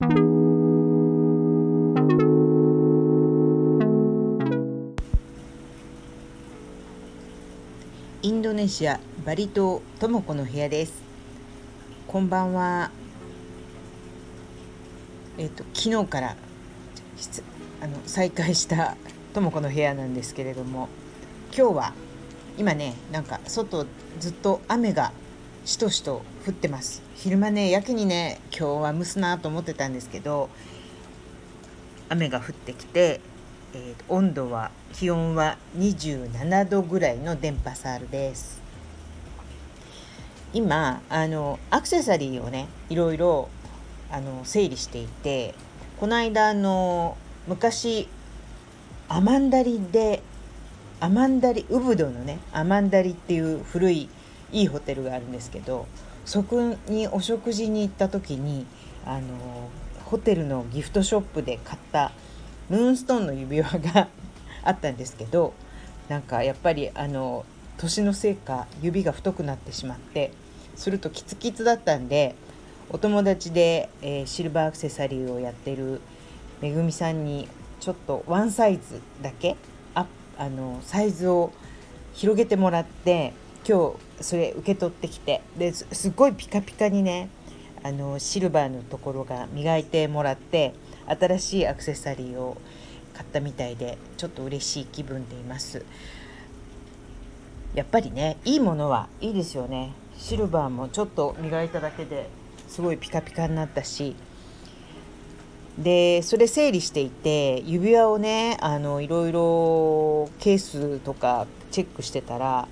インドネシアバリ島ともこの部屋です。こんばんは。えっ、と昨日からあの再開したともこの部屋なんですけれども今日は今ねなんか外ずっと雨がしとしと降ってます。昼間ねやけにね今日は蒸すなと思ってたんですけど雨が降ってきて、えー、温度は気温は27度ぐらいの電波サールです。今あのアクセサリーをねいろいろあの整理していてこの間あの昔アマンダリでアマンダリウブドのねアマンダリっていう古いいいホテルがあるんですけどそこにお食事に行った時にあのホテルのギフトショップで買ったムーンストーンの指輪があったんですけどなんかやっぱりあの年のせいか指が太くなってしまってするとキツキツだったんでお友達で、えー、シルバーアクセサリーをやってるめぐみさんにちょっとワンサイズだけあのサイズを広げてもらって今日それ受け取ってきて。ですごいピカピカにねあのシルバーのところが磨いてもらって新しいアクセサリーを買ったみたいでちょっと嬉しい気分でいます。やっぱりねいいものはいいですよね。シルバーもちょっと磨いただけですごいピカピカになったし。でそれ整理していて指輪をねあのいろいろケースとかチェックしてたら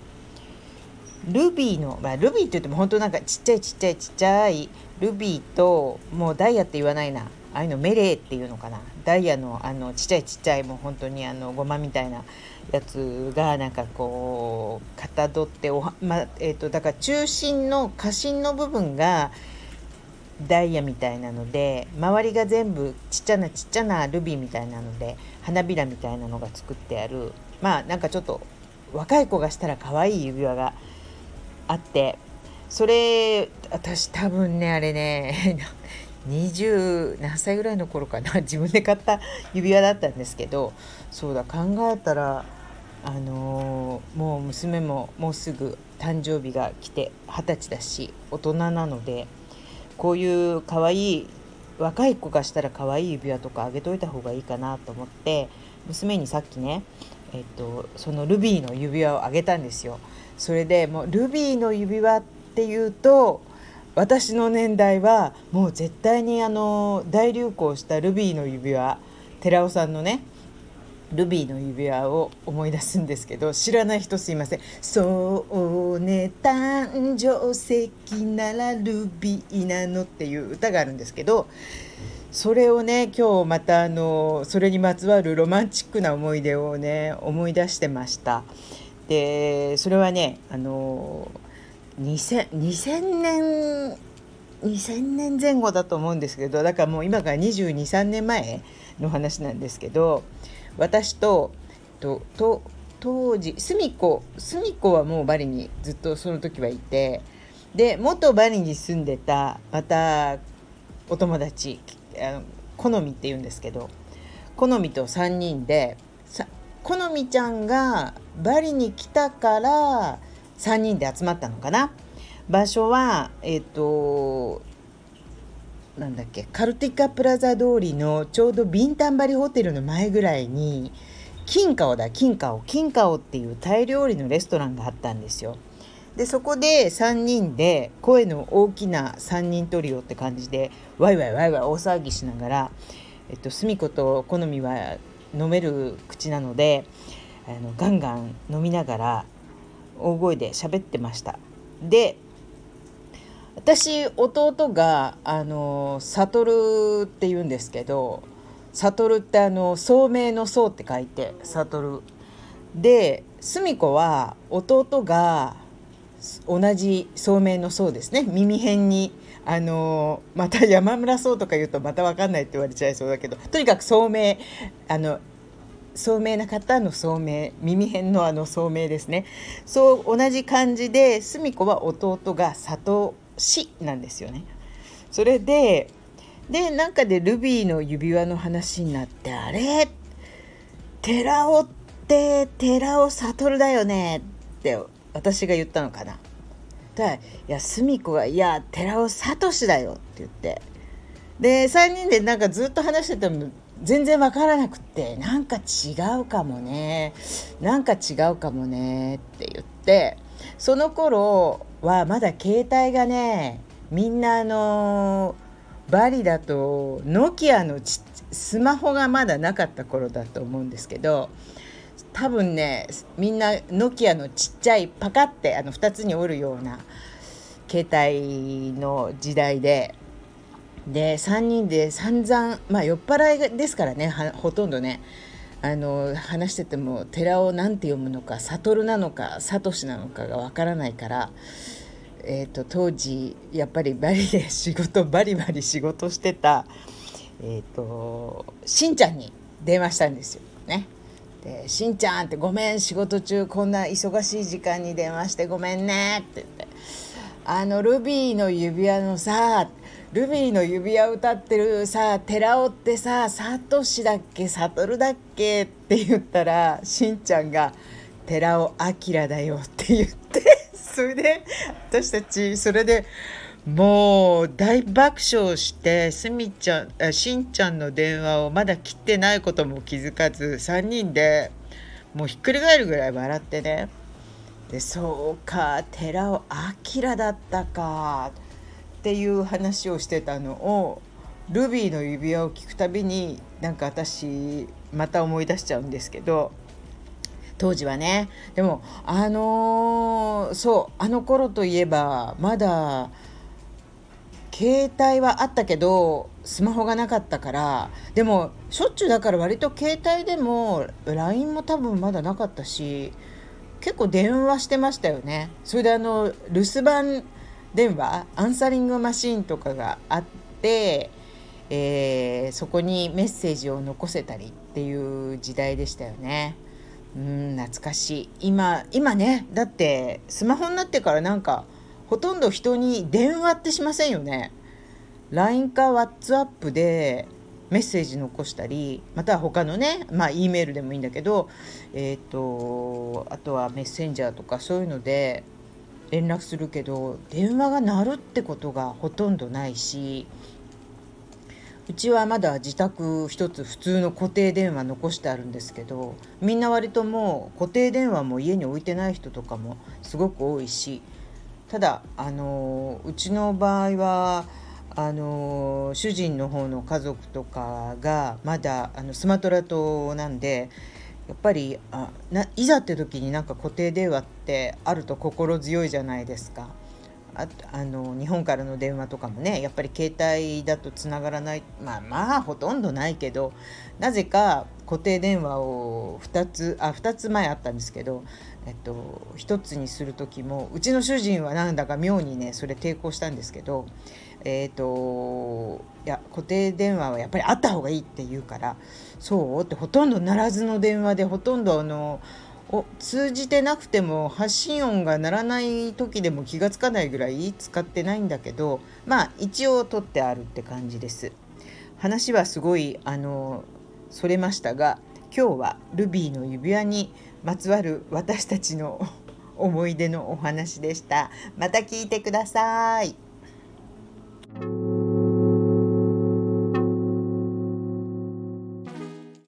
ルビーの、まあ、ルビーって言っても本当なんかちっちゃいちっちゃいちっちゃいルビーともうダイヤって言わないな。ああいうのメレーっていうのかな。ダイヤのあのちっちゃいちっちゃいもう本当にあのごまみたいなやつがなんかこうかたどっておまえーとだから中心の花心の部分がダイヤみたいなので周りが全部ちっちゃなちっちゃなルビーみたいなので花びらみたいなのが作ってある。まあなんかちょっと若い子がしたら可愛い指輪があって。それ私多分ねあれね 20何歳ぐらいの頃かな。自分で買った指輪だったんですけどそうだ考えたらあのー、もう娘ももうすぐ誕生日が来て二十歳だし大人なのでこういう可愛い若い子がしたら可愛い指輪とかあげといた方がいいかなと思って娘にさっきね、えっと、そのルビーの指輪をあげたんですよ。それでもうルビーの指輪っていうと私の年代はもう絶対にあの大流行したルビーの指輪寺尾さんのねルビーの指輪を思い出すんですけど知らない人すいません「そうね誕生石ならルビーなの」っていう歌があるんですけどそれをね今日またあのそれにまつわるロマンチックな思い出をね思い出してました。でそれはねあの 2000, 2000年2000年前後だと思うんですけどだからもう今から223年前の話なんですけど私ととと当時隅っこ隅っこはもうバリにずっとその時はいてで元バリに住んでたまたお友達好みって言うんですけど好みと3人で好みちゃんがバリに来たから3人で集まったのかな？場所はえっ、となんだっけカルティカプラザ通りのちょうどビンタンバリホテルの前ぐらいに金華だ金華金華っていうタイ料理のレストランがあったんですよ。でそこで3人で声の大きな3人トリオって感じでワイワイワイワイ大騒ぎしながら、えっと、隅子と好みは飲める口なのであのガンガン飲みながら大声で喋ってました。で私弟があの悟って言うんですけど悟ってあの聡明の聡って書いて悟で澄子は弟が同じ聡明の聡ですね。耳辺にあのまた山村荘とか言うとまた分かんないって言われちゃいそうだけどとにかく聡明あの聡明な方の聡明耳辺のあの聡明ですね。そう同じ感じで澄子は弟が里死なんですよね。それででなんかでルビーの指輪の話になってあれ？寺尾って寺尾悟だよねって私が言ったのかな。だいや澄子が「いや寺尾聡だよ」って言って。で3人でなんかずっと話してても全然わからなくってなんか違うかもね。なんか違うかもね。って言ってその頃はまだ携帯がねみんなあのバリだとノキアのスマホがまだなかった頃だと思うんですけど多分ねみんなノキアのちっちゃいパカってあの2つに折るような携帯の時代でで3人で散々まあ酔っ払いですからねほとんどねあの話してても寺を何て読むのか悟なのか聡なのかがわからないから、えーと、当時やっぱりバリで 仕事バリバリ仕事してた、えーと、しんちゃんに電話したんですよね。で「しんちゃん」って「ごめん仕事中こんな忙しい時間に電話してごめんね」って言って「あのルビーの指輪のさ」ルビーの指輪歌ってるさ寺尾ってさサトシだっけサトルだっけって言ったらしんちゃんが「寺尾明だよ」って言ってそれで私たちそれでもう大爆笑してすみちゃんしんちゃんの電話をまだ切ってないことも気づかず3人でもうひっくり返るぐらい笑ってね。でそうか寺尾明だったかっていう話をしてたのをルビーの指輪を聞くたびになんか私また思い出しちゃうんですけど当時はね。でもあのー、そうあの頃といえばまだ携帯はあったけどスマホがなかったからでもしょっちゅうだから割と携帯でも LINE も多分まだなかったし結構電話してましたよねそれであの留守番電話アンサリングマシーンとかがあって、えー、そこにメッセージを残せたりっていう時代でしたよね。うん懐かしい今今ねだってスマホになってからなんかほとんど人に電話ってしませんよね。LINE か WhatsApp でメッセージ残したりまたは他のねまあ E メールでもいいんだけどえっ、ー、とあとはメッセンジャーとかそういうので連絡するけど電話が鳴るってことがほとんどないしうちはまだ自宅一つ普通の固定電話残してあるんですけどみんな割ともう固定電話も家に置いてない人とかもすごく多いしただあのうちの場合はあの主人の方の家族とかがまだあのスマトラ島なんでやっぱりあないざって時になんか固定電話ってあると心強いじゃないですか。ああの日本からの電話とかもねやっぱり携帯だとつながらないまあまあほとんどないけどなぜか固定電話を2つあ2つ前あったんですけど、えっと、1つにする時もうちの主人はなんだか妙にねそれ抵抗したんですけどえっ、といや固定電話はやっぱりあった方がいいって言うからそうってほとんど鳴らずの電話でほとんどあのお通じてなくても発信音が鳴らない時でも気が付かないぐらい使ってないんだけどまあ一応取ってあるって感じです。話はすごいあのそれましたが今日はルビーの指輪にまつわる私たちの思い出のお話でした。また聞いてください。